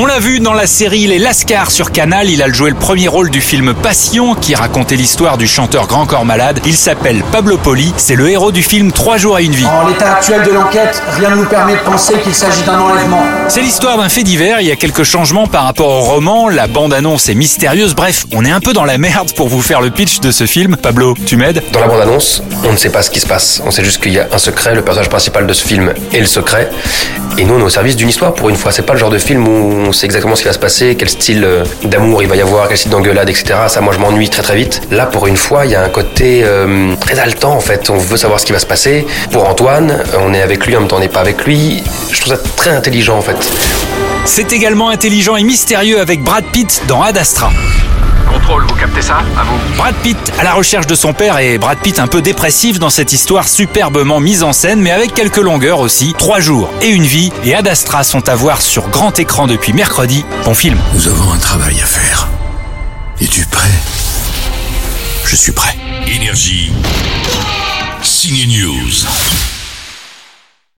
On l'a vu dans la série Les Lascars sur Canal, il a joué le premier rôle du film Passion qui racontait l'histoire du chanteur Grand Corps Malade. Il s'appelle Pablo Poli, c'est le héros du film Trois jours et une vie. En l'état actuel de l'enquête, rien ne nous permet de penser qu'il s'agit d'un enlèvement. C'est l'histoire d'un fait divers, il y a quelques changements par rapport au roman, la bande-annonce est mystérieuse, bref, on est un peu dans la merde pour vous faire le pitch de ce film. Pablo, tu m'aides? Dans la bande-annonce, on ne sait pas ce qui se passe. On sait juste qu'il y a un secret, le personnage principal de ce film est le secret. Et nous, on est au service d'une histoire pour une fois. C'est pas le genre de film où on sait exactement ce qui va se passer, quel style euh, d'amour il va y avoir, quel style d'engueulade, etc. Ça, moi, je m'ennuie très très vite. Là, pour une fois, il y a un côté euh, très haletant en fait. On veut savoir ce qui va se passer. Pour Antoine, on est avec lui, en même temps, on n'est pas avec lui. Je trouve ça très intelligent en fait. C'est également intelligent et mystérieux avec Brad Pitt dans Ad Astra. Contrôle, vous captez ça À vous. Brad Pitt à la recherche de son père et Brad Pitt un peu dépressif dans cette histoire superbement mise en scène mais avec quelques longueurs aussi. Trois jours et une vie et Ad Astra sont à voir sur grand écran depuis mercredi. Bon film. Nous avons un travail à faire. Es-tu prêt? Je suis prêt. Énergie. Signe News.